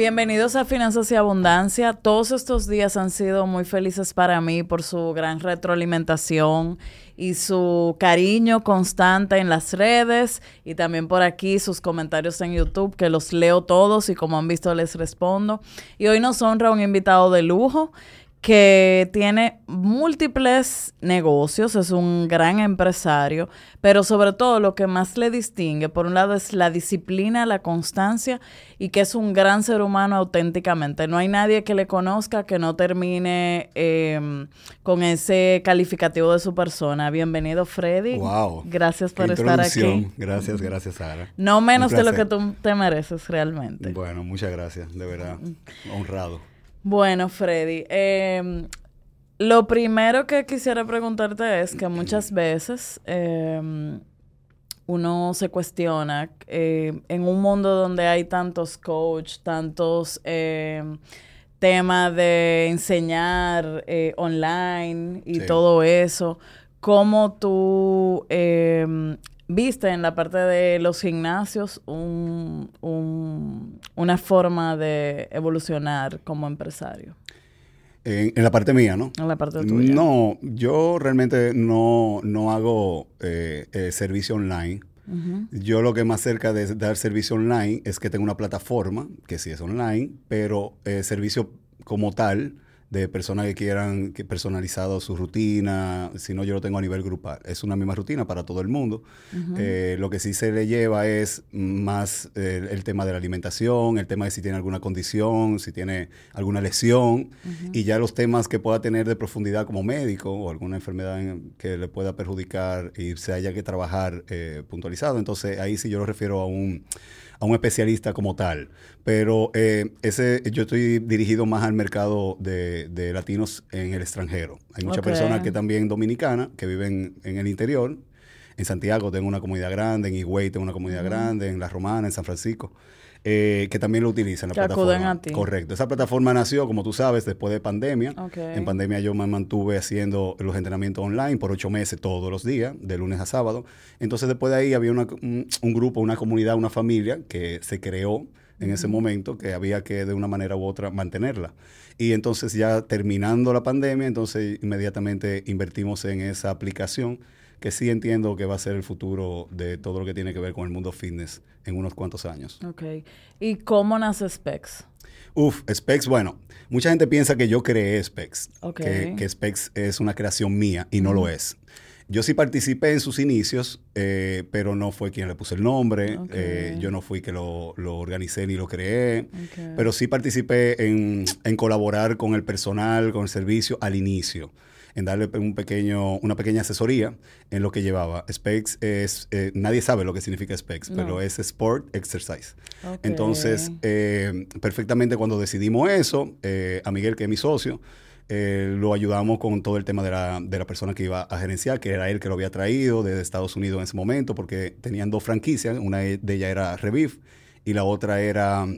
Bienvenidos a Finanzas y Abundancia. Todos estos días han sido muy felices para mí por su gran retroalimentación y su cariño constante en las redes y también por aquí sus comentarios en YouTube que los leo todos y como han visto les respondo. Y hoy nos honra un invitado de lujo que tiene múltiples negocios, es un gran empresario, pero sobre todo lo que más le distingue, por un lado, es la disciplina, la constancia y que es un gran ser humano auténticamente. No hay nadie que le conozca que no termine em, con ese calificativo de su persona. Bienvenido, Freddy. Wow. Gracias por estar aquí. Gracias, gracias, Sara. No menos de lo que tú te mereces realmente. Bueno, muchas gracias, de verdad. Honrado. Bueno, Freddy, em, lo primero que quisiera preguntarte es que muchas veces em, uno se cuestiona eh, en un mundo donde hay tantos coach, tantos em, temas de enseñar eh, online y todo eso, cómo tú viste en la parte de los gimnasios un, una forma de evolucionar como empresario? En, la parte mía, ¿no? En la parte tuya. No, yo realmente no, no hago eh, eh, servicio online. Yo lo que más cerca de dar servicio online es que tengo una plataforma, que sí es online, pero eh, servicio como tal, de personas que quieran que personalizado su rutina, si no yo lo tengo a nivel grupal. Es una misma rutina para todo el mundo. Eh, lo que sí se le lleva es más eh, el tema de la alimentación, el tema de si tiene alguna condición, si tiene alguna lesión, y ya los temas que pueda tener de profundidad como médico o alguna enfermedad que le pueda perjudicar y se haya que trabajar eh, puntualizado. Entonces ahí sí yo lo refiero a un a un especialista como tal. Pero eh, ese, yo estoy dirigido más al mercado de, latinos en el extranjero. Hay muchas personas que también dominicanas, que viven en el interior. En Santiago tengo una comunidad grande, en Higüey tengo una comunidad grande, en La Romana, en San Francisco. Eh, que también lo utilizan la plataforma. Correcto. Esa plataforma nació, como tú sabes, después de pandemia. En pandemia yo me mantuve haciendo los entrenamientos online por ocho meses todos los días, de lunes a sábado. Entonces después de ahí había un, grupo, una comunidad, una familia que se creó en ese momento que había que de una manera u otra mantenerla. Y entonces ya terminando la pandemia, entonces inmediatamente invertimos en esa aplicación que sí entiendo que va a ser el futuro de todo lo que tiene que ver con el mundo fitness en unos cuantos años. Ok. ¿Y cómo nace Specs? Uf, Specs, bueno, mucha gente piensa que yo creé Specs, que, que, Specs es una creación mía y no lo es. Yo sí participé en sus inicios, eh, pero no fue quien le puse el nombre. Eh, yo no fui que lo, lo organicé ni lo creé. Pero sí participé en, en, colaborar con el personal, con el servicio al inicio en darle un pequeño, una pequeña asesoría en lo que llevaba. Specs es, eh, nadie sabe lo que significa Specs, pero es Sport Exercise. Entonces, eh, perfectamente cuando decidimos eso, eh, a Miguel, que es mi socio, lo ayudamos con todo el tema de la, de la, persona que iba a gerenciar, que era él que lo había traído desde Estados Unidos en ese momento, porque tenían dos franquicias, una de ellas era Reviv y la otra era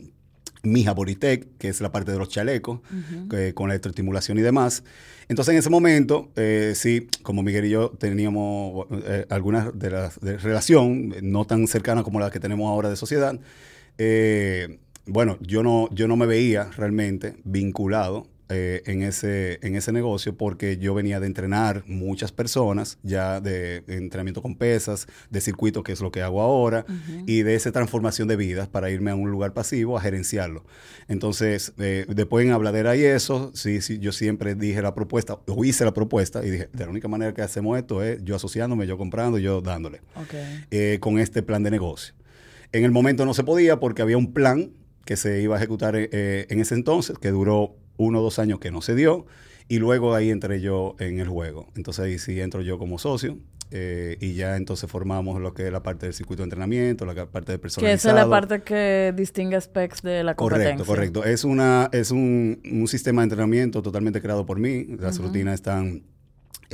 Mija Boritec, que es la parte de los chalecos, con la electroestimulación y demás. Entonces, en ese momento, eh, sí, como Miguel y yo teníamos eh, algunas de las de relación, no tan cercana como la que tenemos ahora de sociedad, eh, bueno, yo no, yo no me veía realmente vinculado eh, en, ese, en ese negocio porque yo venía de entrenar muchas personas, ya de, entrenamiento con pesas, de circuito, que es lo que hago ahora, y de esa transformación de vidas para irme a un lugar pasivo a gerenciarlo. Entonces, eh, después en Habladera y eso, sí, sí, yo siempre dije la propuesta, o hice la propuesta, y dije, de la única manera que hacemos esto es yo asociándome, yo comprando, yo dándole, eh, con este plan de negocio. En el momento no se podía porque había un plan que se iba a ejecutar en ese entonces, que duró uno o dos años que no se dio, y luego ahí entré yo en el juego. Entonces ahí sí entro yo como socio. Eh, y ya entonces formamos lo que es la parte del circuito de entrenamiento, la parte de personalizado. Que esa es la parte que distingue Specs de la competencia. Correcto, correcto. Es, una, es un, un sistema de entrenamiento totalmente creado por mí. Las rutinas están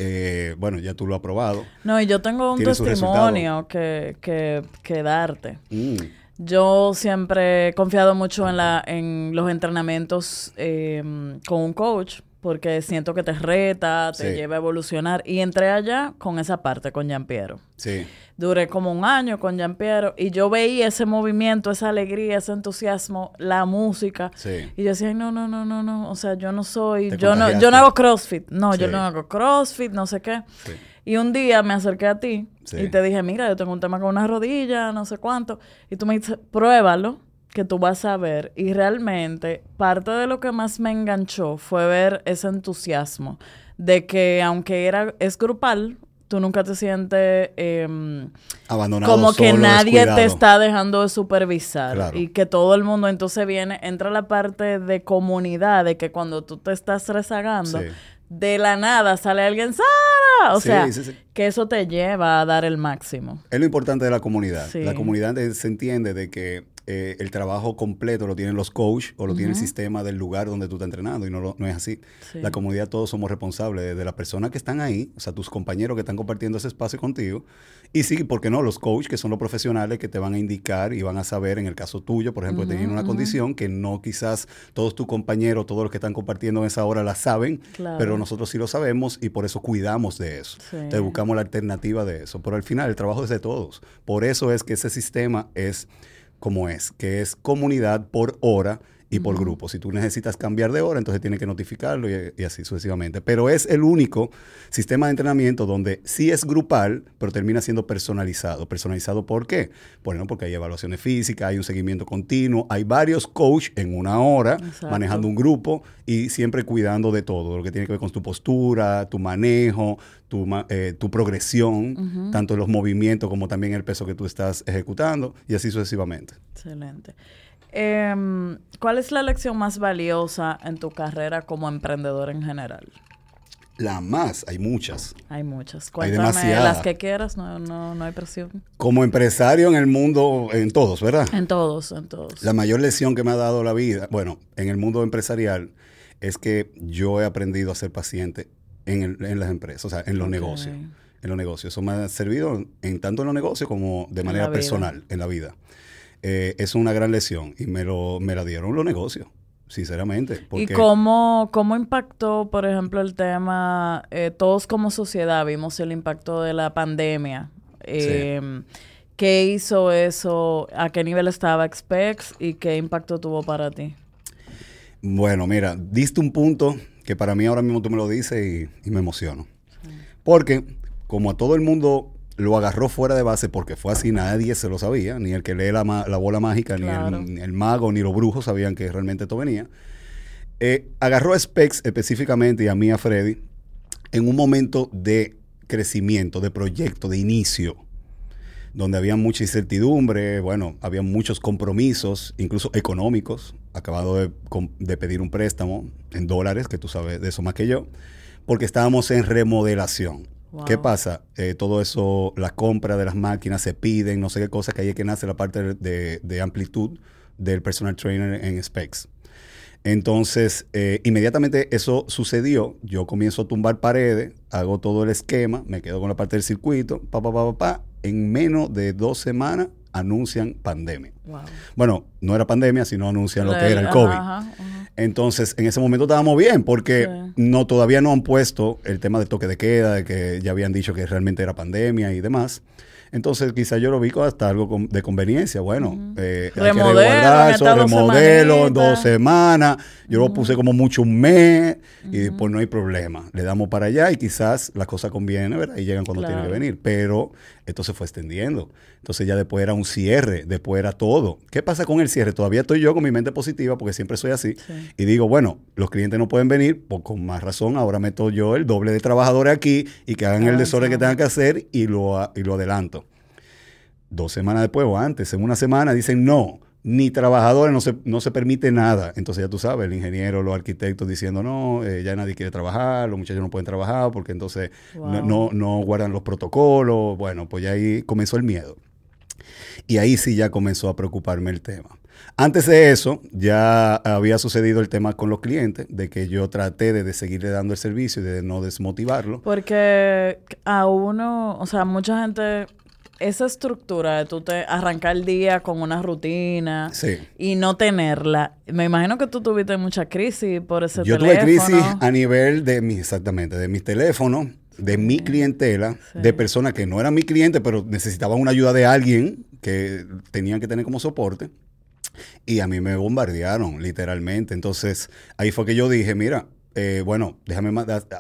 eh, bueno, ya tú lo has probado. No, y yo tengo un testimonio que, que, que, darte. Mm. Yo siempre he confiado mucho en, la, en los entrenamientos em, con un coach, porque siento que te reta, te lleva a evolucionar. Y entré allá con esa parte, con Piero. Sí. Duré como un año con Piero y yo veía ese movimiento, esa alegría, ese entusiasmo, la música. Sí. Y yo decía, no, no, no, no, no, o sea, yo no soy, yo no, yo no hago CrossFit. No, yo no hago CrossFit, no sé qué. Y un día me acerqué a ti y te dije, mira, yo tengo un tema con una rodilla, no sé cuánto. Y tú me dices, pruébalo que tú vas a ver. Y realmente parte de lo que más me enganchó fue ver ese entusiasmo de que aunque era, es grupal, tú nunca te sientes eh, abandonado. Como que nadie te está dejando de supervisar y que todo el mundo entonces viene, entra la parte de comunidad, de que cuando tú te estás rezagando, de la nada sale alguien, Sara. O sea, que eso te lleva a dar el máximo. Es lo importante de la comunidad. La comunidad se entiende de que eh, el trabajo completo lo tienen los coaches o lo tiene el sistema del lugar donde tú estás entrenando y no, no es así. La comunidad todos somos responsables de las personas que están ahí, o sea, tus compañeros que están compartiendo ese espacio contigo. Y sí, ¿por qué no? Los coaches que son los profesionales que te van a indicar y van a saber, en el caso tuyo, por ejemplo, uh una condición que no quizás todos tus compañeros, todos los que están compartiendo en esa hora la saben, pero nosotros sí lo sabemos y por eso cuidamos de eso. Te buscamos la alternativa de eso. Pero al final el trabajo es de todos. Por eso es que ese sistema es como es, que es comunidad por hora y por grupo. Si tú necesitas cambiar de hora, entonces tienes que notificarlo y, así sucesivamente. Pero es el único sistema de entrenamiento donde sí es grupal, pero termina siendo personalizado. ¿Personalizado por qué? Bueno, porque hay evaluaciones físicas, hay un seguimiento continuo, hay varios coaches en una hora manejando un grupo y siempre cuidando de todo, lo que tiene que ver con tu postura, tu manejo, tu, eh, tu progresión, tanto en los movimientos como también el peso que tú estás ejecutando y así sucesivamente. Excelente. Em, ¿Cuál es la lección más valiosa en tu carrera como emprendedor en general? La más, hay muchas. Hay muchas. Cuéntame las que quieras, no, no, no hay presión. Como empresario en el mundo, en todos, ¿verdad? En todos, en todos. La mayor lección que me ha dado la vida, bueno, en el mundo empresarial, es que yo he aprendido a ser paciente en, las empresas, o sea, en los negocios. En los negocios. Eso me ha servido en tanto en los negocios como de manera personal en la vida. Eh, es una gran lesión y me, lo, me la dieron los negocios, sinceramente. ¿Y cómo, cómo impactó, por ejemplo, el tema, eh, todos como sociedad vimos el impacto de la pandemia? Em, ¿Qué hizo eso? ¿A qué nivel estaba Expex y qué impacto tuvo para ti? Bueno, mira, diste un punto que para mí ahora mismo tú me lo dices y, me emociono. Porque como a todo el mundo lo agarró fuera de base porque fue así, nadie se lo sabía, ni el que lee la, bola mágica, ni, el, mago, ni los brujos sabían que realmente esto venía. Eh, agarró a Specs específicamente y a mí, a Freddy, en un momento de crecimiento, de proyecto, de inicio, donde había mucha incertidumbre, bueno, había muchos compromisos, incluso económicos. Acabado de, de pedir un préstamo en dólares, que tú sabes de eso más que yo, porque estábamos en remodelación. ¿Qué pasa? Eh, todo eso, la compra de las máquinas se piden, no sé qué cosa, que ahí es que nace la parte de, amplitud del personal trainer en Specs. Entonces, eh, inmediatamente eso sucedió. Yo comienzo a tumbar paredes, hago todo el esquema, me quedo con la parte del circuito, pa, pa, pa, pa, pa. En menos de dos semanas anuncian pandemia. Bueno, no era pandemia, sino anuncian lo que era el COVID. Entonces, en ese momento estábamos bien, porque no todavía no han puesto el tema del toque de queda, de que ya habían dicho que realmente era pandemia y demás. Entonces, quizá yo lo vi hasta algo de conveniencia. Bueno, eh, hay que eso, remodelo dos semanas. Yo lo puse como mucho un mes y pues no hay problema. Le damos para allá y quizás la cosa conviene, ¿verdad? Y llegan cuando tienen que venir. Pero esto se fue extendiendo. Entonces ya después era un cierre, después era todo. ¿Qué pasa con el cierre? Todavía estoy yo con mi mente positiva porque siempre soy así. Y digo, bueno, los clientes no pueden venir, pues con más razón ahora meto yo el doble de trabajadores aquí y que hagan el desorden que tengan que hacer y lo, y lo adelanto. Dos semanas después o antes, en una semana dicen no ni trabajadores, no se, no se permite nada. Entonces ya tú sabes, el ingeniero, los arquitectos diciendo, no, eh, ya nadie quiere trabajar, los muchachos no pueden trabajar porque entonces no, no, guardan los protocolos. Bueno, pues ya ahí comenzó el miedo. Y ahí sí ya comenzó a preocuparme el tema. Antes de eso, ya había sucedido el tema con los clientes, de que yo traté de, de, seguirle dando el servicio y de no desmotivarlo. Porque a uno, o sea, mucha gente esa estructura de tú te arrancar el día con una rutina y no tenerla, me imagino que tú tuviste mucha crisis por ese Yo tuve crisis a nivel de mi, exactamente, de mis teléfonos, de mi clientela, de personas que no eran mi cliente, pero necesitaban una ayuda de alguien que tenían que tener como soporte. Y a mí me bombardearon, literalmente. Entonces, ahí fue que yo dije, mira, eh, bueno, déjame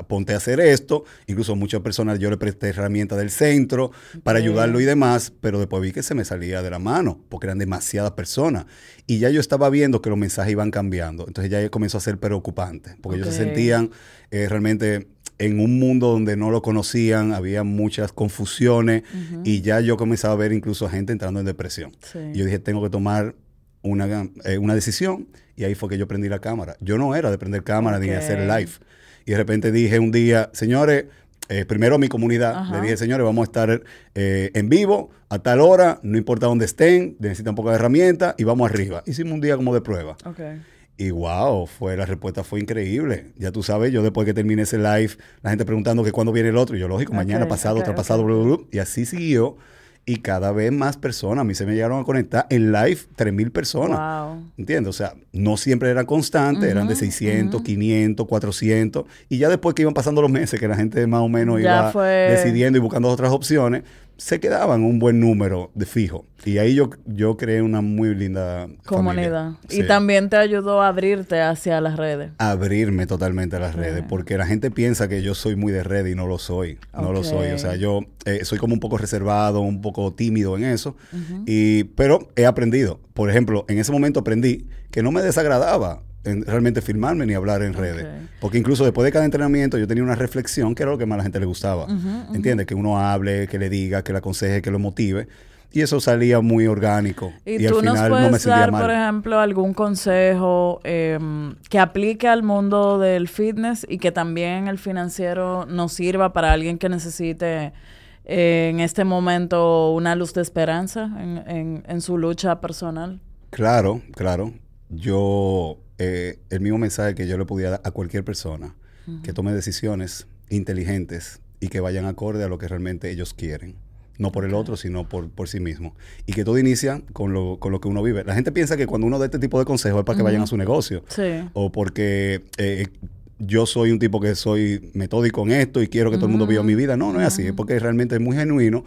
ponte a hacer esto. Incluso muchas personas yo le presté herramientas del centro para ayudarlo y demás, pero después vi que se me salía de la mano porque eran demasiadas personas. Y ya yo estaba viendo que los mensajes iban cambiando. Entonces ya comenzó a ser preocupante porque ellos se sentían eh, realmente en un mundo donde no lo conocían, había muchas confusiones y ya yo comenzaba a ver incluso a gente entrando en depresión. Y yo dije, tengo que tomar una, eh, una decisión y ahí fue que yo prendí la cámara. Yo no era de prender cámara ni de hacer live. Y de repente dije un día, señores, eh, primero mi comunidad, le dije, señores, vamos a estar eh, en vivo a tal hora, no importa dónde estén, necesitan un poco de herramientas y vamos arriba. Hicimos un día como de prueba. Y wow, fue, la respuesta fue increíble. Ya tú sabes, yo después que terminé ese live, la gente preguntando que cuándo viene el otro, y yo lógico, mañana, pasado, otra pasado, y así siguió y cada vez más personas. A mí se me llegaron a conectar en live 3.000 personas. Wow. ¿Entiendes? O sea, no siempre eran constantes, eran de 600, 500, 400. Y ya después que iban pasando los meses, que la gente más o menos iba decidiendo y buscando otras opciones, se quedaban un buen número de fijo. Y ahí yo, yo creé una muy linda comunidad. Y también te ayudó a abrirte hacia las redes. Abrirme totalmente a las redes, porque la gente piensa que yo soy muy de red y no lo soy. No lo soy. O sea, yo eh, soy como un poco reservado, un poco tímido en eso. y, pero he aprendido. Por ejemplo, en ese momento aprendí que no me desagradaba realmente filmarme ni hablar en redes. Porque incluso después de cada entrenamiento yo tenía una reflexión que era lo que más a la gente le gustaba. ¿Entiendes? Que uno hable, que le diga, que le aconseje, que lo motive. Y eso salía muy orgánico. Y, tú al final nos puedes dar, por ejemplo, algún consejo em, que aplique al mundo del fitness y que también el financiero nos sirva para alguien que necesite eh, en este momento una luz de esperanza en, en su lucha personal. Claro, claro. Yo eh, el mismo mensaje que yo le podía dar a cualquier persona que tome decisiones inteligentes y que vayan acorde a lo que realmente ellos quieren. No por el otro, sino por, por sí mismo. Y que todo inicia con lo, con lo que uno vive. La gente piensa que cuando uno da este tipo de consejos es para que vayan a su negocio. O porque eh, yo soy un tipo que soy metódico en esto y quiero que todo el mundo viva mi vida. No, no es así. Es porque realmente es muy genuino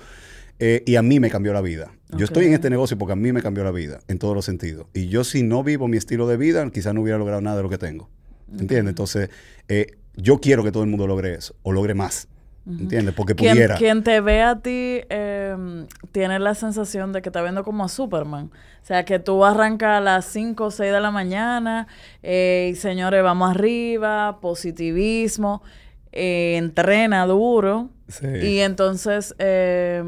eh, y a mí me cambió la vida. Yo estoy en este negocio porque a mí me cambió la vida, en todos los sentidos. Y yo si no vivo mi estilo de vida, quizás no hubiera logrado nada de lo que tengo. ¿Entiendes? Entonces, eh, yo quiero que todo el mundo logre eso, o logre más. ¿Entiendes? Porque pudiera. Quien te ve a ti em, tiene la sensación de que está viendo como a Superman. O sea, que tú arrancas a las 5 o 6 de la mañana eh, y señores, vamos arriba, positivismo, entrena duro. Sí. Y entonces... Eh,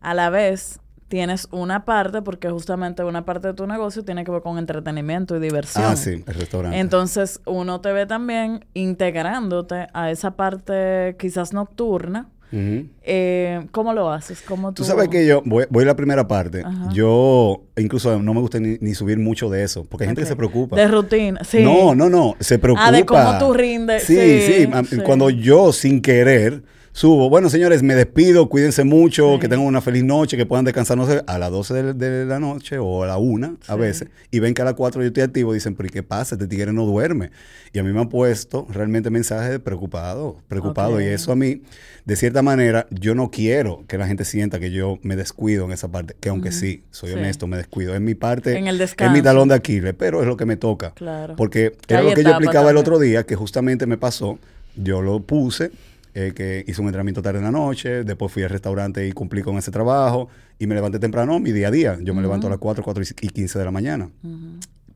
a la vez tienes una parte, porque justamente una parte de tu negocio tiene que ver con entretenimiento y diversión. Ah, sí, el restaurante. Entonces, uno te ve también integrándote a esa parte quizás nocturna. Eh, ¿Cómo lo haces? ¿Cómo tú... sabes que yo voy, voy a la primera parte. Yo incluso no me gusta ni, subir mucho de eso, porque hay gente que se preocupa. De rutina, sí. No, no, no, se preocupa. Ah, de cómo tú rindes. sí, sí. Cuando yo sin querer subo. Bueno, señores, me despido, cuídense mucho, que tengan una feliz noche, que puedan descansar, no sé, a las 12 de, la noche o a la 1 a veces, y ven que a las 4 yo estoy activo, dicen, pero ¿y qué pasa? Este tigre no duerme. Y a mí me han puesto realmente mensajes de preocupado, preocupado, y eso a mí, de cierta manera, yo no quiero que la gente sienta que yo me descuido en esa parte, que aunque sí, soy honesto, me descuido. Es mi parte, en el es mi talón de Aquiles, pero es lo que me toca. Claro. Porque era lo que yo explicaba el otro día, que justamente me pasó, yo lo puse, eh, que hice un entrenamiento tarde en la noche, después fui al restaurante y cumplí con ese trabajo y me levanté temprano, mi día a día. Yo me levanto a las 4, 4 y 15 de la mañana.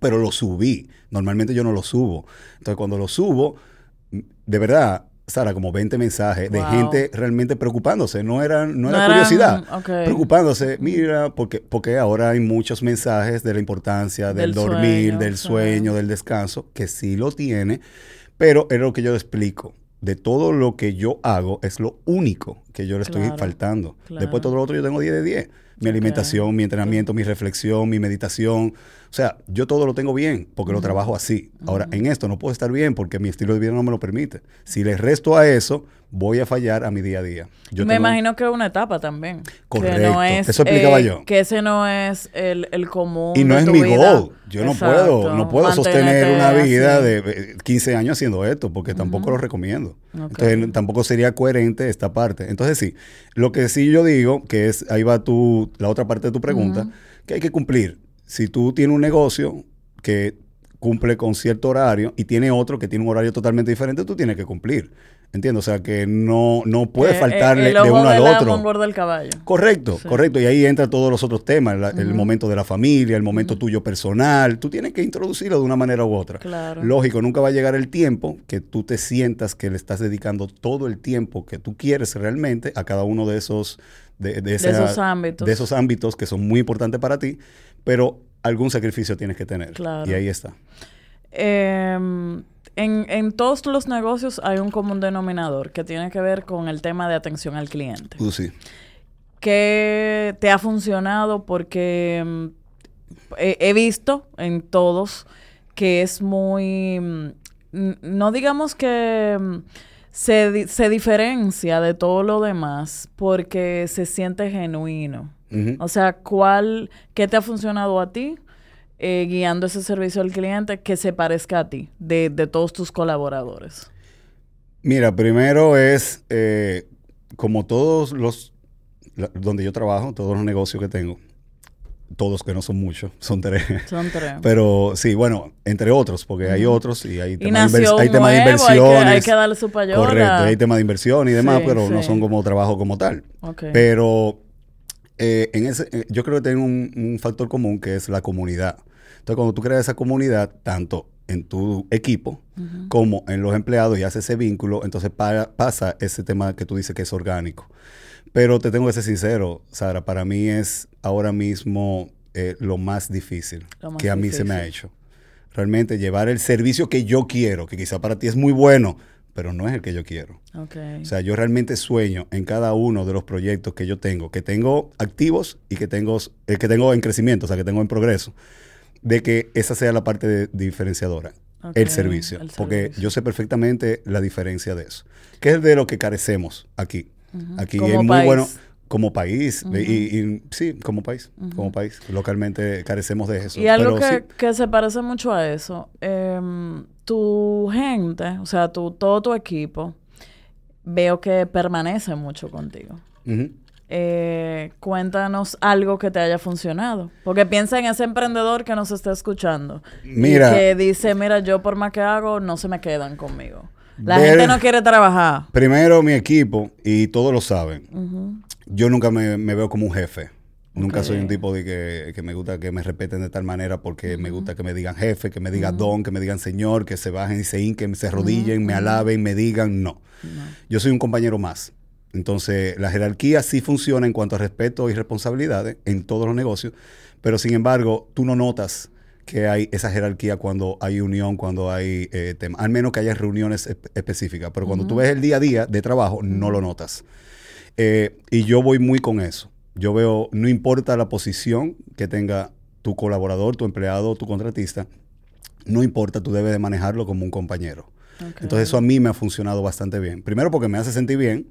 Pero lo subí. Normalmente yo no lo subo. Entonces cuando lo subo, de verdad, Sara, como 20 mensajes de gente realmente preocupándose. No era, no, era curiosidad. Preocupándose. Mira, porque, porque ahora hay muchos mensajes de la importancia del, dormir, del sueño, del descanso, que sí lo tiene, pero es lo que yo explico de todo lo que yo hago es lo único que yo le estoy faltando. Después todo lo otro yo tengo 10 de 10. Mi alimentación, mi entrenamiento, mi reflexión, mi meditación. O sea, yo todo lo tengo bien porque lo trabajo así. Ahora, en esto no puedo estar bien porque mi estilo de vida no me lo permite. Si le resto a eso, voy a fallar a mi día a día. me imagino que es una etapa también. Correcto. Eso explicaba eh, yo. Que ese no es el, el común. Y no es mi goal. Yo no puedo, no puedo sostener una vida de 15 años haciendo esto porque tampoco lo recomiendo. Entonces, tampoco sería coherente esta parte. Entonces, sí, lo que sí yo digo, que es, ahí va tu, la otra parte de tu pregunta, que hay que cumplir. Si tú tienes un negocio que cumple con cierto horario y tiene otro que tiene un horario totalmente diferente, tú tienes que cumplir. Entiendo, o sea que no, no puede eh, faltarle de uno al otro. del caballo. Correcto, correcto. Y ahí entran todos los otros temas, el momento de la familia, el momento tuyo personal. Tú tienes que introducirlo de una manera u otra. Claro. Lógico, nunca va a llegar el tiempo que tú te sientas que le estás dedicando todo el tiempo que tú quieres realmente a cada uno de esos, de, esos ámbitos. De esos ámbitos que son muy importantes para ti, pero algún sacrificio tienes que tener. Claro. Y ahí está. Eh, en, en, todos los negocios hay un común denominador que tiene que ver con el tema de atención al cliente. Uh, sí. Que te ha funcionado porque mm, he, visto en todos que es muy, mm, no digamos que mm, se, se, diferencia de todo lo demás porque se siente genuino. O sea, ¿cuál, qué te ha funcionado a ti? Eh, guiando ese servicio al cliente que se parezca a ti, de, todos tus colaboradores? Mira, primero es, eh, como todos los, donde yo trabajo, todos los negocios que tengo, todos que no son muchos, son tres. Son tres. Pero sí, bueno, entre otros, porque hay otros y hay temas, de, inversiones. Hay que, darle su payola. Correcto, hay temas de inversión y demás, pero no son como trabajo como tal. Pero eh, en ese, yo creo que tienen un, factor común que es la comunidad. Entonces, cuando tú creas esa comunidad, tanto en tu equipo como en los empleados y haces ese vínculo, entonces pasa ese tema que tú dices que es orgánico. Pero te tengo que ser sincero, Sara, para mí es ahora mismo eh, lo más difícil que a mí se me ha hecho. Realmente llevar el servicio que yo quiero, que quizá para ti es muy bueno, pero no es el que yo quiero. O sea, yo realmente sueño en cada uno de los proyectos que yo tengo, que tengo activos y que tengo, eh, que tengo en crecimiento, o sea, que tengo en progreso de que esa sea la parte diferenciadora, el, servicio, Porque yo sé perfectamente la diferencia de eso. Que es de lo que carecemos aquí. Aquí es muy bueno como país. y, sí, como país. Como país. Localmente carecemos de eso. Y algo que, se parece mucho a eso. Em, tu gente, o sea, tu, todo tu equipo, veo que permanece mucho contigo. Eh, cuéntanos algo que te haya funcionado. Porque piensa en ese emprendedor que nos está escuchando. Mira. que dice, mira, yo por más que hago, no se me quedan conmigo. La gente no quiere trabajar. Primero, mi equipo, y todos lo saben, yo nunca me, veo como un jefe. Nunca soy un tipo de que, me gusta que me respeten de tal manera porque me gusta que me digan jefe, que me digan don, que me digan señor, que se bajen y se hinquen, se arrodillen, me alaben, me digan no. Yo soy un compañero más. Entonces, la jerarquía sí funciona en cuanto a respeto y responsabilidades en todos los negocios, pero sin embargo, tú no notas que hay esa jerarquía cuando hay unión, cuando hay eh, temas, al menos que haya reuniones específicas, pero cuando tú ves el día a día de trabajo, no lo notas. Eh, y yo voy muy con eso. Yo veo, no importa la posición que tenga tu colaborador, tu empleado, tu contratista, no importa, tú debes de manejarlo como un compañero. Entonces eso a mí me ha funcionado bastante bien. Primero porque me hace sentir bien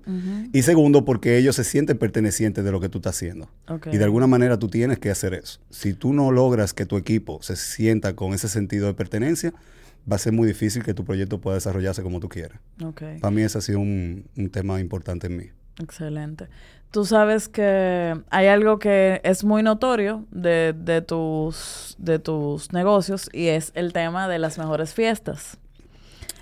y segundo porque ellos se sienten pertenecientes de lo que tú estás haciendo. Y de alguna manera tú tienes que hacer eso. Si tú no logras que tu equipo se sienta con ese sentido de pertenencia, va a ser muy difícil que tu proyecto pueda desarrollarse como tú quieras. Para mí ese ha sido un, tema importante en mí. Excelente. Tú sabes que hay algo que es muy notorio de, de, tus, de tus negocios y es el tema de las mejores fiestas.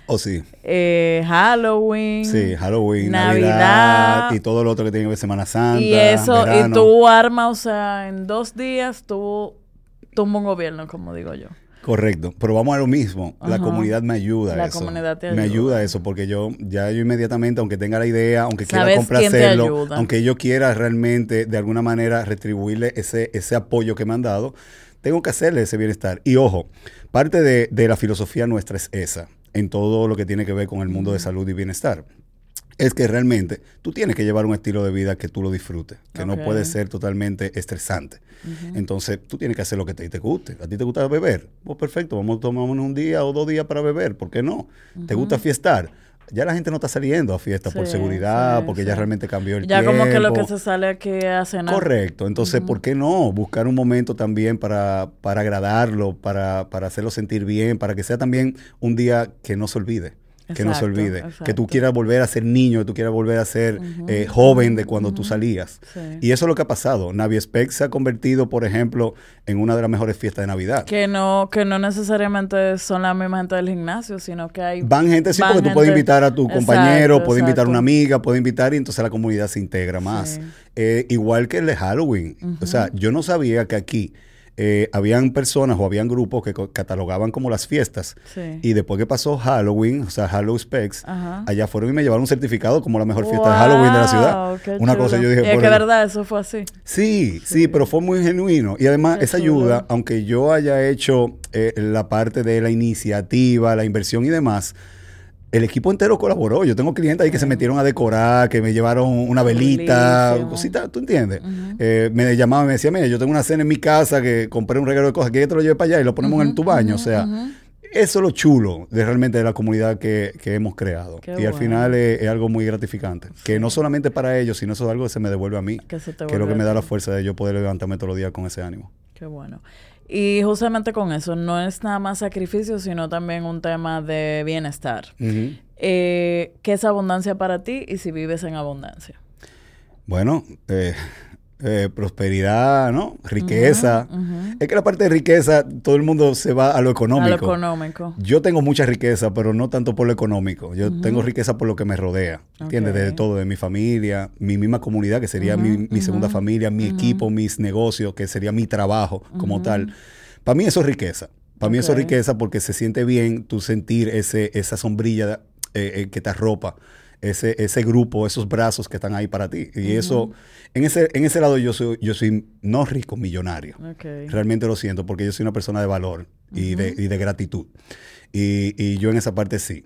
Oh, sí. Eh, Halloween. Sí, Halloween, Navidad, y todo lo otro que tiene que ver Semana Santa. Y eso, y tú armas, o sea, en dos días tú tumba un gobierno, como digo yo. Correcto, pero vamos a lo mismo. La comunidad me ayuda la a eso. Comunidad te ayuda. Me ayuda a eso porque yo ya yo inmediatamente, aunque tenga la idea, aunque quiera complacerlo, aunque yo quiera realmente de alguna manera retribuirle ese, ese apoyo que me han dado, tengo que hacerle ese bienestar. Y ojo, parte de, de la filosofía nuestra es esa en todo lo que tiene que ver con el mundo de salud y bienestar. Es que realmente tú tienes que llevar un estilo de vida que tú lo disfrutes, que no puede ser totalmente estresante. Entonces, tú tienes que hacer lo que te, te, guste. ¿A ti te gusta beber? Pues perfecto, vamos a tomar un día o dos días para beber, ¿por qué no? ¿Te gusta fiestar? ya la gente no está saliendo a fiestas por seguridad, porque ya realmente cambió el tiempo. Ya como que lo que se sale aquí a cenar. Correcto. Entonces, ¿por qué no? Buscar un momento también para, para agradarlo, para, para hacerlo sentir bien, para que sea también un día que no se olvide que no se olvide. Que tú quieras volver a ser niño, que tú quieras volver a ser eh, joven de cuando tú salías. Y eso es lo que ha pasado. Navi Spec se ha convertido, por ejemplo, en una de las mejores fiestas de Navidad. Que no, que no necesariamente son la misma gente del gimnasio, sino que hay... Van gente, sí, porque tú puedes invitar a tu compañero, puedes invitar a una amiga, puedes invitar y entonces la comunidad se integra más. Eh, igual que el de Halloween. O sea, yo no sabía que aquí eh, habían personas o habían grupos que catalogaban como las fiestas. Y después que pasó Halloween, o sea, Halloween Specs, allá fueron y me llevaron un certificado como la mejor fiesta de Halloween de la ciudad. Una cosa yo dije... Y es que verdad, eso fue así. Sí, sí, pero fue muy genuino. Y además, esa ayuda, aunque yo haya hecho eh, la parte de la iniciativa, la inversión y demás, el equipo entero colaboró. Yo tengo clientes ahí que se metieron a decorar, que me llevaron una velita, cositas, ¿tú entiendes? Eh, me llamaban y me decían, mira, yo tengo una cena en mi casa que compré un regalo de cosas, que te lo lleve para allá y lo ponemos en tu baño. o sea, eso es lo chulo de realmente de la comunidad que, hemos creado. y al final es, algo muy gratificante. Que no solamente para ellos, sino eso es algo que se me devuelve a mí. Que, es lo que me da la fuerza de yo poder levantarme todos los días con ese ánimo. Qué bueno. Y justamente con eso, no es nada más sacrificio, sino también un tema de bienestar. Eh, ¿Qué es abundancia para ti y si vives en abundancia? Bueno, eh, eh, prosperidad, ¿no? Riqueza. Es que la parte de riqueza, todo el mundo se va a lo económico. A lo económico. Yo tengo mucha riqueza, pero no tanto por lo económico. Yo tengo riqueza por lo que me rodea. ¿Entiendes? De todo, de mi familia, mi misma comunidad, que sería mi, segunda familia, mi equipo, mis negocios, que sería mi trabajo como tal. Para mí eso es riqueza. Para mí eso es riqueza porque se siente bien tú sentir ese, esa sombrilla eh, eh, que te arropa ese, ese grupo, esos brazos que están ahí para ti. Y eso, en ese, en ese lado yo soy, yo soy no rico, millonario. Realmente lo siento, porque yo soy una persona de valor y, de, y de, gratitud. Y, y, yo en esa parte sí.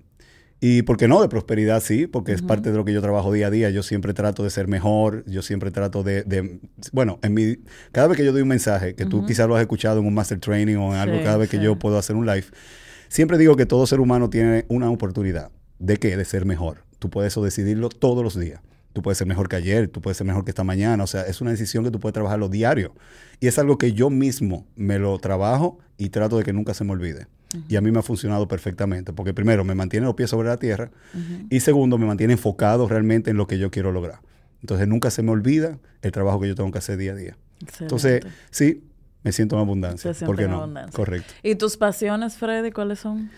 Y por qué no, de prosperidad sí, porque es parte de lo que yo trabajo día a día. Yo siempre trato de ser mejor, yo siempre trato de, de bueno, en mi, cada vez que yo doy un mensaje, que tú quizás lo has escuchado en un master training o en algo, cada vez que yo puedo hacer un live, siempre digo que todo ser humano tiene una oportunidad. ¿De qué? De ser mejor. Tú puedes eso decidirlo todos los días. Tú puedes ser mejor que ayer, tú puedes ser mejor que esta mañana. O sea, es una decisión que tú puedes trabajarlo diario. Y es algo que yo mismo me lo trabajo y trato de que nunca se me olvide. Y a mí me ha funcionado perfectamente, porque primero me mantiene los pies sobre la tierra y segundo me mantiene enfocado realmente en lo que yo quiero lograr. Entonces nunca se me olvida el trabajo que yo tengo que hacer día a día. Entonces, sí, me siento en abundancia. ¿Por qué no? Correcto. ¿Y tus pasiones, Freddy, cuáles son?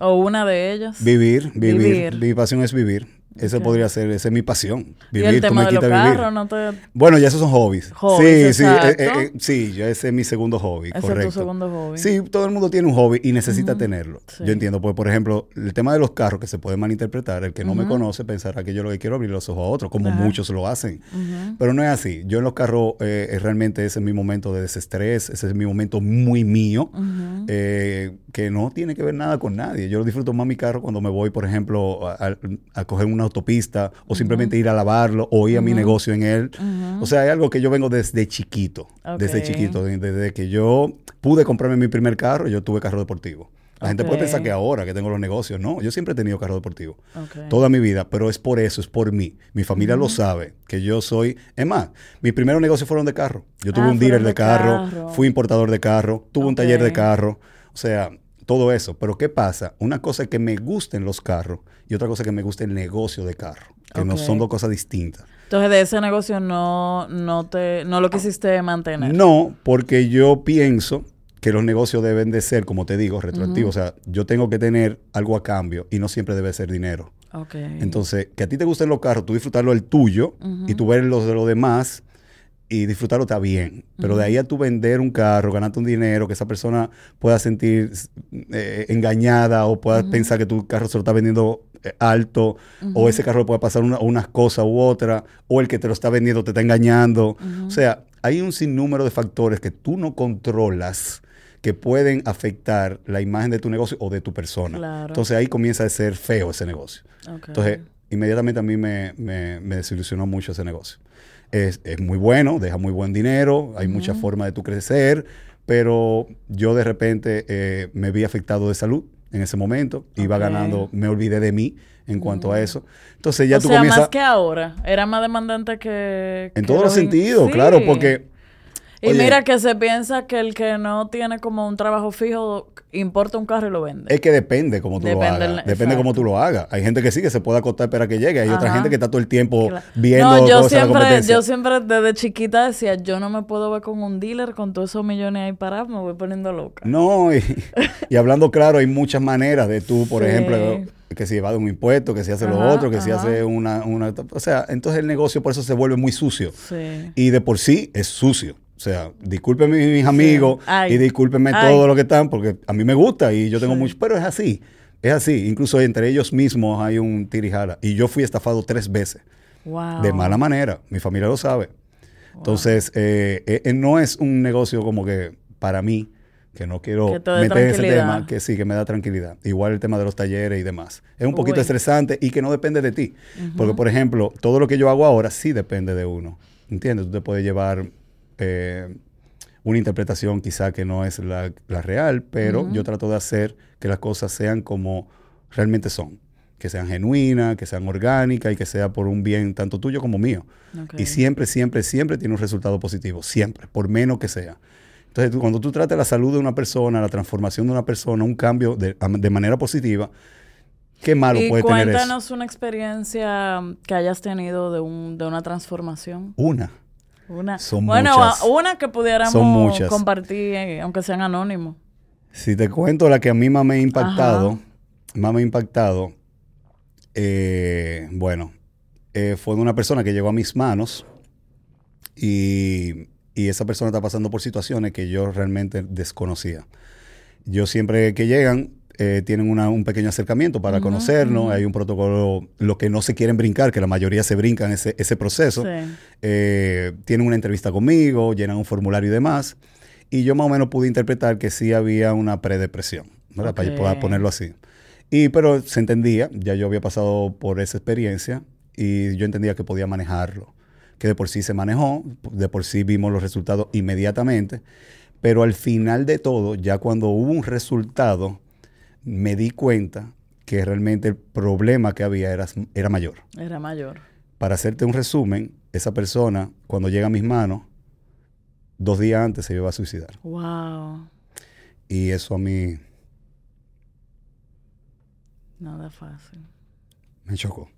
¿O una de ellas? Vivir, vivir. Mi pasión es vivir. Eso podría ser, esa es mi pasión. Vivir, ¿Y el tema de los carros, no te... Bueno, ya esos son hobbies. sí, sí, eh, eh, eh, sí, yo ese es mi segundo hobby, ese correcto. es tu segundo hobby. Sí, todo el mundo tiene un hobby y necesita tenerlo. Yo entiendo, pues, por ejemplo, el tema de los carros que se puede malinterpretar, el que no me conoce pensará que yo lo que quiero es abrir los ojos a otro, como muchos lo hacen. Pero no es así. Yo en los carros realmente ese es mi momento de desestrés, ese es mi momento muy mío, que no tiene que ver nada con nadie. Yo disfruto más mi carro cuando me voy, por ejemplo, a, a coger una autopista o simplemente ir a lavarlo o ir a mi negocio en él. O sea, hay algo que yo vengo desde chiquito, desde chiquito, desde que yo pude comprarme mi primer carro, yo tuve carro deportivo. La gente puede pensar que ahora que tengo los negocios, no, yo siempre he tenido carro deportivo. Toda mi vida, pero es por eso, es por mí. Mi familia lo sabe, que yo soy... Es más, mis primeros negocios fueron de carro. Yo tuve ah, un dealer de, carro, fui importador de carro, tuve un taller de carro. O sea, todo eso. Pero ¿qué pasa? Una cosa es que me gusten los carros y otra cosa es que me guste el negocio de carro, que no son dos cosas distintas. Entonces, de ese negocio no, no, te, no lo quisiste mantener. No, porque yo pienso que los negocios deben de ser, como te digo, retroactivos. O sea, yo tengo que tener algo a cambio y no siempre debe ser dinero. Okay. Entonces, que a ti te gusten los carros, tú disfrutarlo el tuyo y tú ver los de los demás y disfrutarlo está bien. Pero de ahí a tú vender un carro, ganarte un dinero, que esa persona pueda sentir eh, engañada o pueda pensar que tu carro se lo está vendiendo eh, alto, o ese carro le puede pasar una, unas cosas u otra, o el que te lo está vendiendo te está engañando. O sea, hay un sinnúmero de factores que tú no controlas que pueden afectar la imagen de tu negocio o de tu persona. Entonces ahí comienza a ser feo ese negocio. Entonces, inmediatamente a mí me, me, desilusionó mucho ese negocio. Es, es, muy bueno, deja muy buen dinero, hay muchas formas de tu crecer, pero yo de repente eh, me vi afectado de salud en ese momento, iba ganando, me olvidé de mí en cuanto a eso. Entonces ya o tú sea, más que ahora, era más demandante que... En todos los sentidos, claro, porque y mira que se piensa que el que no tiene como un trabajo fijo importa un carro y lo vende. Es que depende cómo tú lo hagas. depende cómo tú lo hagas. Hay gente que sí que se puede acostar para que llegue. Hay otra gente que está todo el tiempo viendo no, yo siempre, yo siempre desde chiquita decía, yo no me puedo ver con un dealer con todos esos millones ahí parados, me voy poniendo loca. No, y, hablando claro, hay muchas maneras de tú, por ejemplo, que si va de un impuesto, que si hace lo otro, que si hace una, una... O sea, entonces el negocio por eso se vuelve muy sucio. Sí. Y de por sí es sucio. O sea, discúlpenme mis amigos y discúlpenme todos los que están, porque a mí me gusta y yo tengo mucho, pero es así, es así. Incluso entre ellos mismos hay un tirijala. Y yo fui estafado tres veces. De mala manera, mi familia lo sabe. Entonces, eh, eh, eh, no es un negocio como que para mí, que no quiero meter ese tema, que sí, que me da tranquilidad. Igual el tema de los talleres y demás. Es un poquito estresante y que no depende de ti. Porque, por ejemplo, todo lo que yo hago ahora sí depende de uno. ¿Entiendes? Tú te puedes llevar eh, una interpretación quizá que no es la, real, pero yo trato de hacer que las cosas sean como realmente son, que sean genuinas, que sean orgánicas y que sea por un bien tanto tuyo como mío. Y siempre, siempre, siempre tiene un resultado positivo, siempre, por menos que sea. Entonces, cuando tú tratas la salud de una persona, la transformación de una persona, un cambio de, manera positiva, ¿Qué malo puede tener eso? Cuéntanos una experiencia que hayas tenido de, un, de una transformación. Una. Una. bueno, una que pudiéramos compartir, eh, aunque sean anónimos. Si te cuento la que a mí más me ha impactado, más me ha impactado, eh, bueno, eh, fue de una persona que llegó a mis manos y, y, esa persona está pasando por situaciones que yo realmente desconocía. Yo siempre que llegan, eh, tienen un pequeño acercamiento para conocernos, hay un protocolo, lo que no se quieren brincar, que la mayoría se brincan ese, ese proceso, eh, tienen una entrevista conmigo, llenan un formulario y demás, y yo más o menos pude interpretar que sí había una predepresión, ¿verdad? Para ponerlo así. Y pero se entendía, ya yo había pasado por esa experiencia y yo entendía que podía manejarlo, que de por sí se manejó, de por sí vimos los resultados inmediatamente, pero al final de todo, ya cuando hubo un resultado, me di cuenta que realmente el problema que había era, era mayor. Era mayor. Para hacerte un resumen, esa persona, cuando llega a mis manos, dos días antes se iba a suicidar. Wow. Y eso a mí. Nada fácil. Me chocó.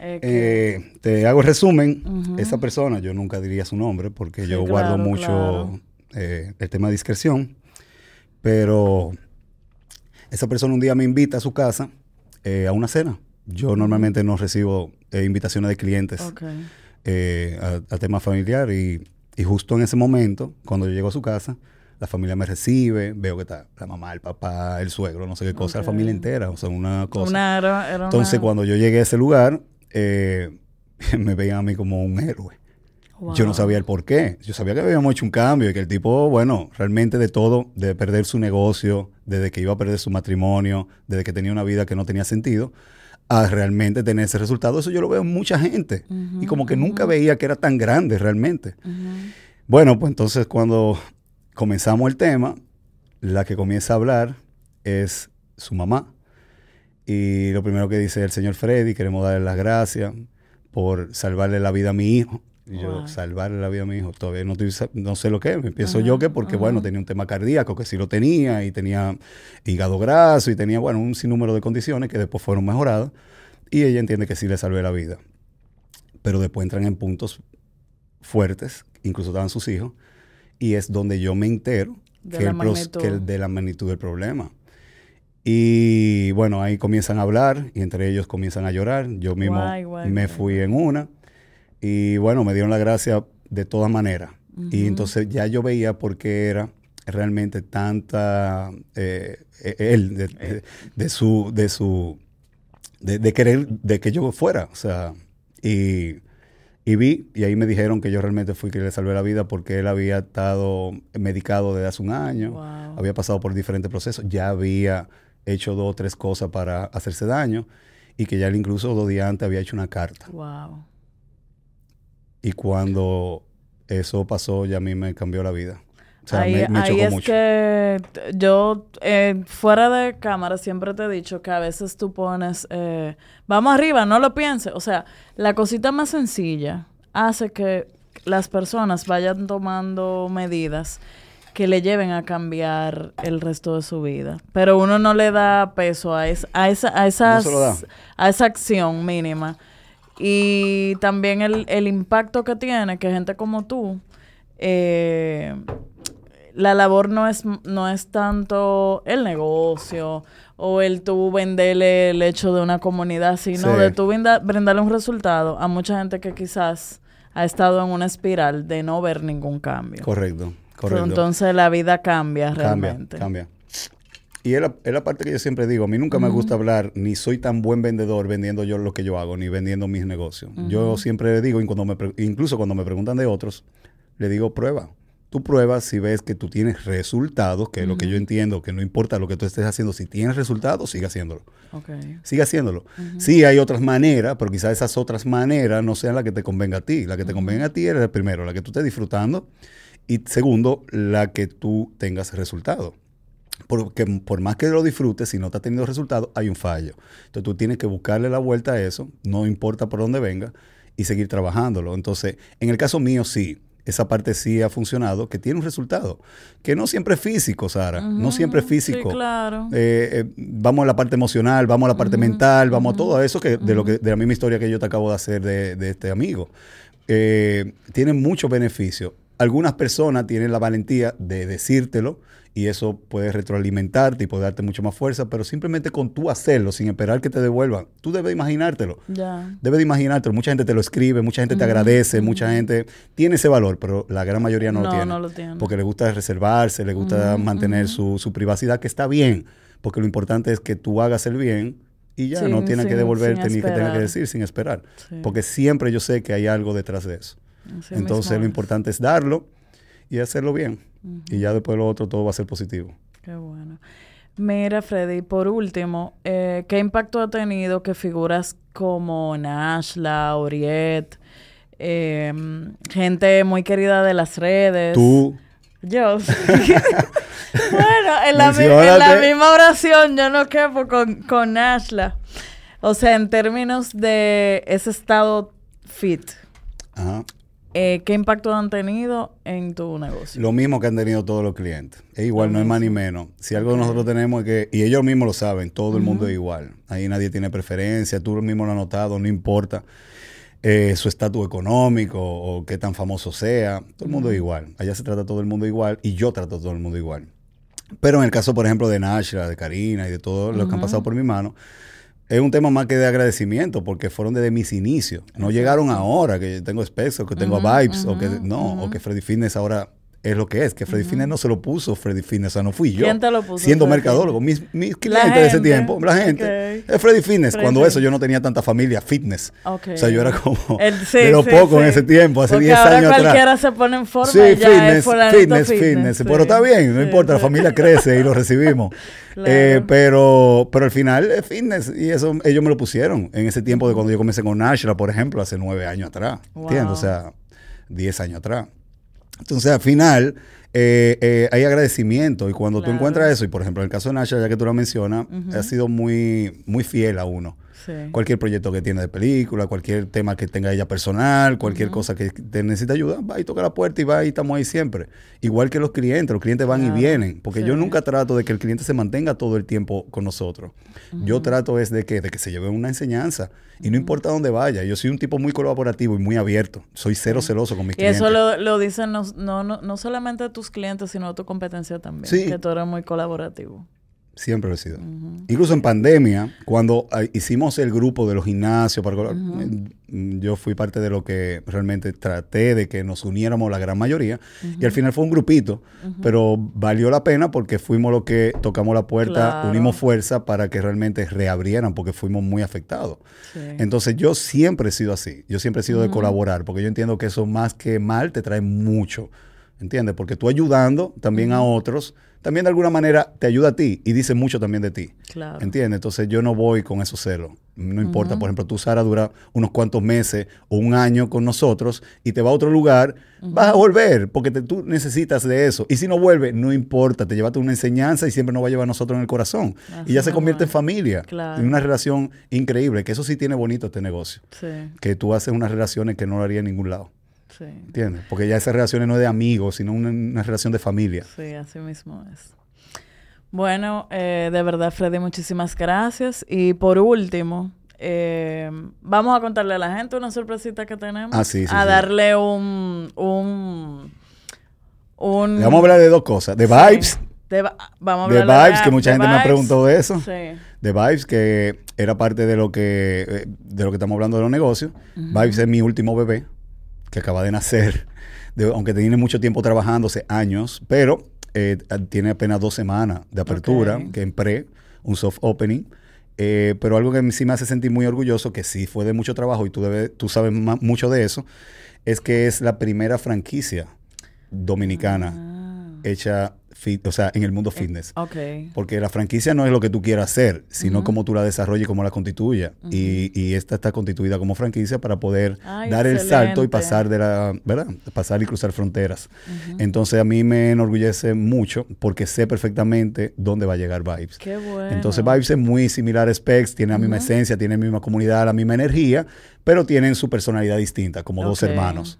Eh, te hago el resumen. Esa persona, yo nunca diría su nombre porque yo guardo mucho eh, el tema de discreción. Pero esa persona un día me invita a su casa eh, a una cena. Yo normalmente no recibo eh, invitaciones de clientes eh, a, tema familiar y, justo en ese momento, cuando yo llego a su casa, la familia me recibe, veo que está la mamá, el papá, el suegro, no sé qué cosa, la familia entera, o sea, una cosa. Entonces, cuando yo llegué a ese lugar, me veían a mí como un héroe. Yo no sabía el por qué. Yo sabía que habíamos hecho un cambio y que el tipo, bueno, realmente de todo, de perder su negocio, desde que iba a perder su matrimonio, desde que tenía una vida que no tenía sentido, a realmente tener ese resultado. Eso yo lo veo en mucha gente. y como que nunca veía que era tan grande realmente. Bueno, pues entonces cuando comenzamos el tema, la que comienza a hablar es su mamá. Y lo primero que dice el señor Freddy, queremos darle las gracias por salvarle la vida a mi hijo. Y yo, salvarle la vida a mi hijo, todavía no, no sé lo que es. Me empiezo yo que porque, bueno, tenía un tema cardíaco, que sí lo tenía, y tenía hígado graso, y tenía, bueno, un sinnúmero de condiciones que después fueron mejoradas. Y ella entiende que sí le salvé la vida. Pero después entran en puntos fuertes, incluso estaban sus hijos, y es donde yo me entero que, el, de la magnitud del problema. Y bueno, ahí comienzan a hablar y entre ellos comienzan a llorar. Yo mismo me fui en una y bueno, me dieron la gracia de todas maneras. Y entonces ya yo veía por qué era realmente tanta eh, e, él de, su de su de, querer de que yo fuera o sea y, y, vi y ahí me dijeron que yo realmente fui que le salvé la vida porque él había estado medicado desde hace un año había pasado por diferentes procesos ya había hecho dos o tres cosas para hacerse daño y que ya él incluso dos días antes había hecho una carta. Wow. Y cuando eso pasó, ya a mí me cambió la vida. O sea, ahí, me, ahí es que yo, eh, fuera de cámara, siempre te he dicho que a veces tú pones, eh, vamos arriba, no lo pienses. O sea, la cosita más sencilla hace que las personas vayan tomando medidas que le lleven a cambiar el resto de su vida. Pero uno no le da peso a, esa, a, esa, a, esas, a esa acción mínima. Y también el, el impacto que tiene que gente como tú eh, la labor no es, no es tanto el negocio o el tú venderle el hecho de una comunidad, sino de tú brindarle un resultado a mucha gente que quizás ha estado en una espiral de no ver ningún cambio. Correcto, correcto. Entonces la vida cambia, realmente. Cambia, Y es la, parte que yo siempre digo, a mí nunca me gusta hablar, ni soy tan buen vendedor vendiendo yo lo que yo hago, ni vendiendo mis negocios. Yo siempre le digo, y cuando me incluso cuando me preguntan de otros, le digo prueba tú pruebas si ves que tú tienes resultados, que es lo que yo entiendo, que no importa lo que tú estés haciendo, si tienes resultados, sigue haciéndolo. Okay. Sigue haciéndolo. Sí hay otras maneras, pero quizás esas otras maneras no sean las que te convenga a ti. La que te convenga a ti es primero, la que tú estés disfrutando y segundo, la que tú tengas resultados. Porque por más que lo disfrutes, si no te ha tenido resultados, hay un fallo. Entonces tú tienes que buscarle la vuelta a eso, no importa por dónde venga, y seguir trabajándolo. Entonces, en el caso mío, sí esa parte sí ha funcionado, que tiene un resultado, que no siempre es físico, Sara, no siempre es físico. Sí, claro. Eh, eh, vamos a la parte emocional, vamos a la parte mental, vamos a todo eso que de lo que de la misma historia que yo te acabo de hacer de, este amigo. Eh, tiene muchos beneficios. Algunas personas tienen la valentía de decírtelo, y eso puede retroalimentarte y puede darte mucho más fuerza, pero simplemente con tú hacerlo sin esperar que te devuelvan, tú debes imaginártelo. Ya. Debes de imaginártelo. Mucha gente te lo escribe, mucha gente te agradece, mucha gente tiene ese valor, pero la gran mayoría no, lo tiene. No lo tiene. Porque le gusta reservarse, le gusta mantener su, privacidad, que está bien, porque lo importante es que tú hagas el bien y ya no tiene que devolverte ni que tenga que decir sin esperar. Porque siempre yo sé que hay algo detrás de eso. Entonces lo importante es darlo y hacerlo bien. Y ya después lo otro todo va a ser positivo. Qué bueno. Mira, Freddy, por último, eh, ¿qué impacto ha tenido que figuras como Nashla, Oriet, em, gente muy querida de las redes? Tú. Yo. bueno, en la, misma oración yo no quepo con, con Nashla. O sea, en términos de ese estado fit. Ajá. Eh, ¿Qué impacto han tenido en tu negocio? Lo mismo que han tenido todos los clientes. Es igual, no es más ni menos. Si algo nosotros tenemos es que, y ellos mismos lo saben, todo el mundo es igual. Ahí nadie tiene preferencia, tú mismo lo has notado, no importa eh, su estatus económico o qué tan famoso sea. Todo el mundo es igual. Allá se trata todo el mundo igual y yo trato a todo el mundo igual. Pero en el caso, por ejemplo, de Nashra, de Karina y de todos los que han pasado por mi mano, es un tema más que de agradecimiento, porque fueron desde mis inicios. No llegaron ahora, que tengo Specs o que tengo Vibes, o que no, o que Freddy Fitness ahora es lo que es, que Freddy Fitness no se lo puso Freddy Fitness, o sea, no fui yo. ¿Quién te lo puso? Siendo mercadólogo, mis, mis clientes de ese tiempo, la gente. Es Freddy Fitness. Cuando eso yo no tenía tanta familia fitness. O sea, yo era como de lo poco en ese tiempo, hace 10 años atrás. cualquiera se pone en forma sí, fitness, fitness, fitness, Pero está bien, no importa, la familia crece y lo recibimos. Eh, pero, pero al final es fitness y eso ellos me lo pusieron en ese tiempo de cuando yo comencé con Nashla, por ejemplo, hace 9 años atrás. ¿Entiendes? O sea, 10 años atrás. Entonces, al final, eh, eh, hay agradecimiento. Y cuando tú encuentras eso, y por ejemplo, en el caso de Nasha, ya que tú lo mencionas, ha sido muy, muy fiel a uno. Cualquier proyecto que tiene de película, cualquier tema que tenga ella personal, cualquier cosa que te necesite ayuda, va y toca la puerta y va y estamos ahí siempre. Igual que los clientes, los clientes van y vienen, porque yo nunca trato de que el cliente se mantenga todo el tiempo con nosotros. Yo trato es de que, de que se lleve una enseñanza y no importa dónde vaya. Yo soy un tipo muy colaborativo y muy abierto. Soy cero celoso con mis clientes. Y eso lo, lo dicen no, no, no, solamente tus clientes, sino tu competencia también. Sí. Que tú eres muy colaborativo. Siempre lo he sido. Incluso en pandemia, cuando ah, hicimos el grupo de los gimnasios, para, mm, yo fui parte de lo que realmente traté de que nos uniéramos la gran mayoría. Y al final fue un grupito, pero valió la pena porque fuimos los que tocamos la puerta, unimos fuerza para que realmente reabrieran, porque fuimos muy afectados. Entonces yo siempre he sido así. Yo siempre he sido de colaborar, porque yo entiendo que eso más que mal te trae mucho. ¿Entiendes? Porque tú ayudando también a otros también de alguna manera te ayuda a ti y dice mucho también de ti. Claro. ¿Entiendes? Entonces yo no voy con esos celos. no importa, por ejemplo, tú, Sara, dura unos cuantos meses o un año con nosotros y te va a otro lugar, vas a volver porque tú necesitas de eso. Y si no vuelve, no importa, te llevaste una enseñanza y siempre nos va a llevar a nosotros en el corazón. y ya se convierte en familia, en una relación increíble, que eso sí tiene bonito este negocio. Que tú haces unas relaciones que no lo haría en ningún lado. Sí. ¿Entiendes? Porque ya esas relaciones no es de amigos, sino una relación de familia. Sí, así mismo es. Bueno, eh, de verdad, Freddy, muchísimas gracias. Y por último, eh, vamos a contarle a la gente una sorpresita que tenemos. Ah, sí, sí, a darle un, un, un... Vamos a hablar de dos cosas. De vibes. De, vamos a hablar de vibes, que mucha gente me ha preguntado de eso. De vibes, que era parte de lo que, eh, de lo que estamos hablando de los negocios. Vibes es mi último bebé, que acaba de nacer. aunque tiene mucho tiempo trabajándose, años, pero eh, tiene apenas dos semanas de apertura, que en pre, un soft opening. Eh, pero algo que sí me hace sentir muy orgulloso, que sí fue de mucho trabajo y tú, debes, tú sabes mucho de eso, es que es la primera franquicia dominicana ah. hecha o sea, en el mundo fitness. Porque la franquicia no es lo que tú quieras hacer, sino cómo tú la desarrolles y cómo la constituyas. y, esta está constituida como franquicia para poder dar el salto y pasar de la, ¿verdad? Pasar y cruzar fronteras. Entonces a mí me enorgullece mucho porque sé perfectamente dónde va a llegar Vibes. Qué bueno. Entonces Vibes es muy similar a Specs, tiene la misma esencia, tiene la misma comunidad, la misma energía, pero tienen su personalidad distinta, como dos hermanos.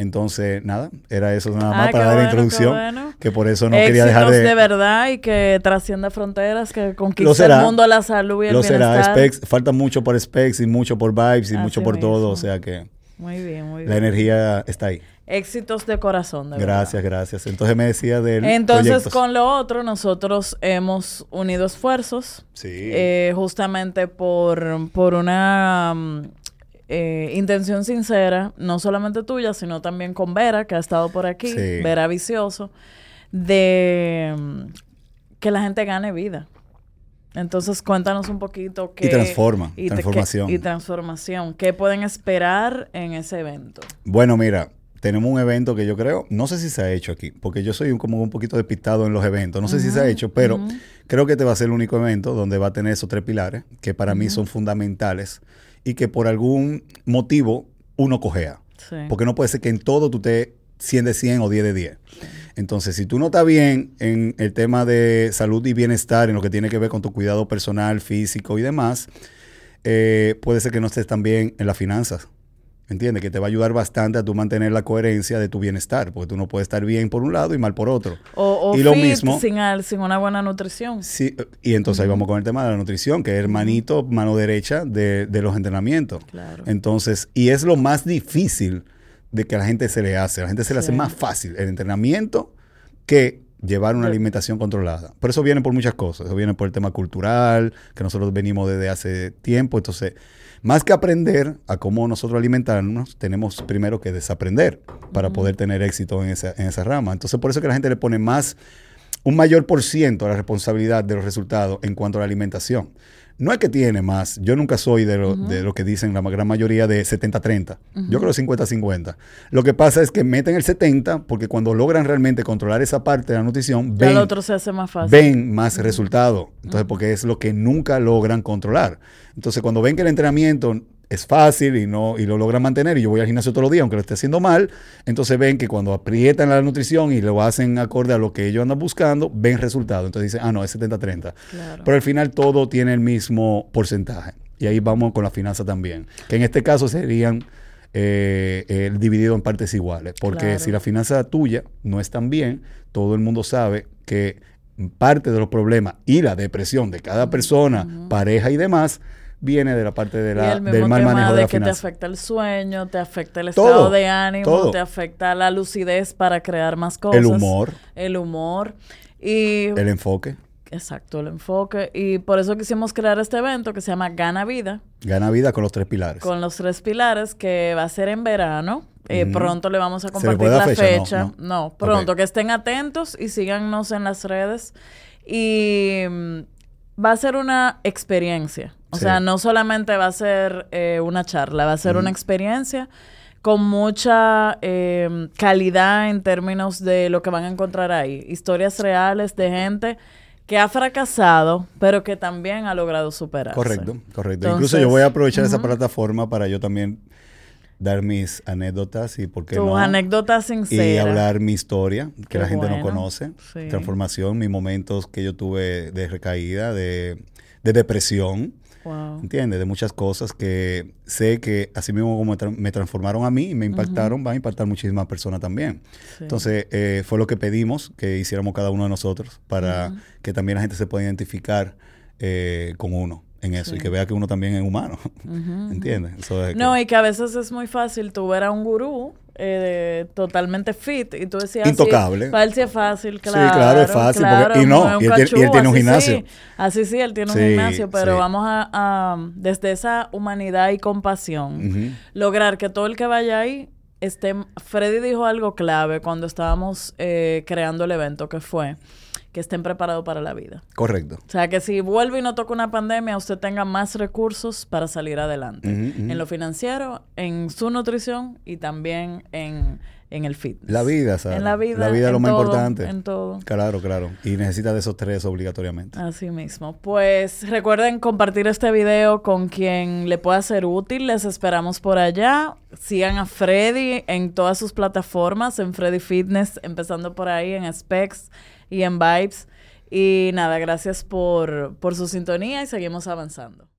Entonces, nada, era eso nada más ah, para dar la introducción, que por eso no quería dejar de... de verdad y que trascienda fronteras, que conquiste el mundo, la salud y el Lo será, Specs, falta mucho por Specs y mucho por Vibes y mucho por todo, o sea que... Muy bien, muy bien. La energía está ahí. Éxitos de corazón, de Gracias, gracias. Entonces me decía del Entonces, con lo otro, nosotros hemos unido esfuerzos. Sí. Eh, justamente por, por una mm, eh, intención sincera, no solamente tuya, sino también con Vera, que ha estado por aquí, Vera Vicioso, de mm, que la gente gane vida. Entonces, cuéntanos un poquito qué... Y transforma, transformación. y transformación. ¿Qué pueden esperar en ese evento? Bueno, mira, tenemos un evento que yo creo, no sé si se ha hecho aquí, porque yo soy como un poquito despistado en los eventos, no sé si se ha hecho, pero creo que este va a ser el único evento donde va a tener esos tres pilares que para mí son fundamentales y que por algún motivo uno cojea. Porque no puede ser que en todo tú te 100 de 100 o 10 de 10. Entonces, si tú no estás bien en el tema de salud y bienestar, en lo que tiene que ver con tu cuidado personal, físico y demás, eh, puede ser que no estés tan bien en las finanzas. ¿Entiendes? Que te va a ayudar bastante a tú mantener la coherencia de tu bienestar, porque tú no puedes estar bien por un lado y mal por otro. O, y lo mismo sin, sin una buena nutrición. Sí, y entonces ahí vamos con el tema de la nutrición, que es hermanito, mano derecha de, los entrenamientos. Claro. Entonces, y es lo más difícil de que a la gente se le hace. A la gente se le hace más fácil el entrenamiento que llevar una alimentación controlada. Por eso viene por muchas cosas. Eso viene por el tema cultural, que nosotros venimos desde hace tiempo. Entonces, más que aprender a cómo nosotros alimentarnos, tenemos primero que desaprender para poder tener éxito en esa, en esa rama. Entonces, por eso que la gente le pone más, un mayor por ciento a la responsabilidad de los resultados en cuanto a la alimentación. No es que tiene más. Yo nunca soy de lo, que dicen la gran mayoría de 70-30. Yo creo 50-50. Lo que pasa es que meten el 70 porque cuando logran realmente controlar esa parte de la nutrición, ven, otro se hace más fácil. ven más resultado. Entonces, porque es lo que nunca logran controlar. Entonces, cuando ven que el entrenamiento es fácil y no y lo logran mantener y yo voy al gimnasio todos los días aunque lo esté haciendo mal, entonces ven que cuando aprietan la nutrición y lo hacen acorde a lo que ellos andan buscando, ven resultado. Entonces dicen, ah, no, es 70-30. Pero al final todo tiene el mismo porcentaje. Y ahí vamos con la finanza también, que en este caso serían eh, dividido en partes iguales. Porque si la finanza tuya no es tan bien, todo el mundo sabe que parte de los problemas y la depresión de cada persona, pareja y demás, viene de la parte de la, del mal manejo de, la que te afecta el sueño, te afecta el estado de ánimo, te afecta la lucidez para crear más cosas. El humor. El humor. Y... El enfoque. Exacto, el enfoque. Y por eso quisimos crear este evento que se llama Gana Vida. Gana Vida con los tres pilares. Con los tres pilares que va a ser en verano. Eh, pronto le vamos a compartir la fecha. No, pronto. Que estén atentos y síganos en las redes. Y mm, va a ser una experiencia. O sea, no solamente va a ser eh, una charla, va a ser una experiencia con mucha em, calidad en términos de lo que van a encontrar ahí. Historias reales de gente que ha fracasado, pero que también ha logrado superarse. Correcto, correcto. Incluso yo voy a aprovechar esa plataforma para yo también dar mis anécdotas y por qué Tus anécdotas sinceras. Y hablar mi historia, que la gente no conoce. Transformación, mis momentos que yo tuve de recaída, de, de depresión. Wow. ¿Entiendes? De muchas cosas que sé que así mismo como me transformaron a mí y me impactaron, van a impactar muchísimas personas también. Entonces, eh, fue lo que pedimos que hiciéramos cada uno de nosotros para que también la gente se pueda identificar eh, con uno en eso y que vea que uno también es humano. ¿Entiendes? no, y que a veces es muy fácil tú ver a un gurú eh, totalmente fit. Y tú decías intocable. para él sí es fácil claro sí claro es fácil y no, y, él, tiene un gimnasio. así sí él tiene un gimnasio pero vamos a, desde esa humanidad y compasión lograr que todo el que vaya ahí esté Freddy dijo algo clave cuando estábamos eh, creando el evento que fue que estén preparados para la vida. Correcto. O sea, que si vuelve y no toca una pandemia, usted tenga más recursos para salir adelante. En lo financiero, en su nutrición y también en, el fitness. La vida, ¿sabes? En la vida. La vida es lo más importante. En todo. Claro, claro. Y necesita de esos tres obligatoriamente. Así mismo. Pues recuerden compartir este video con quien le pueda ser útil. Les esperamos por allá. Sigan a Freddy en todas sus plataformas, en Freddy Fitness, empezando por ahí, en Specs y en Vibes. Y nada, gracias por, por su sintonía y seguimos avanzando.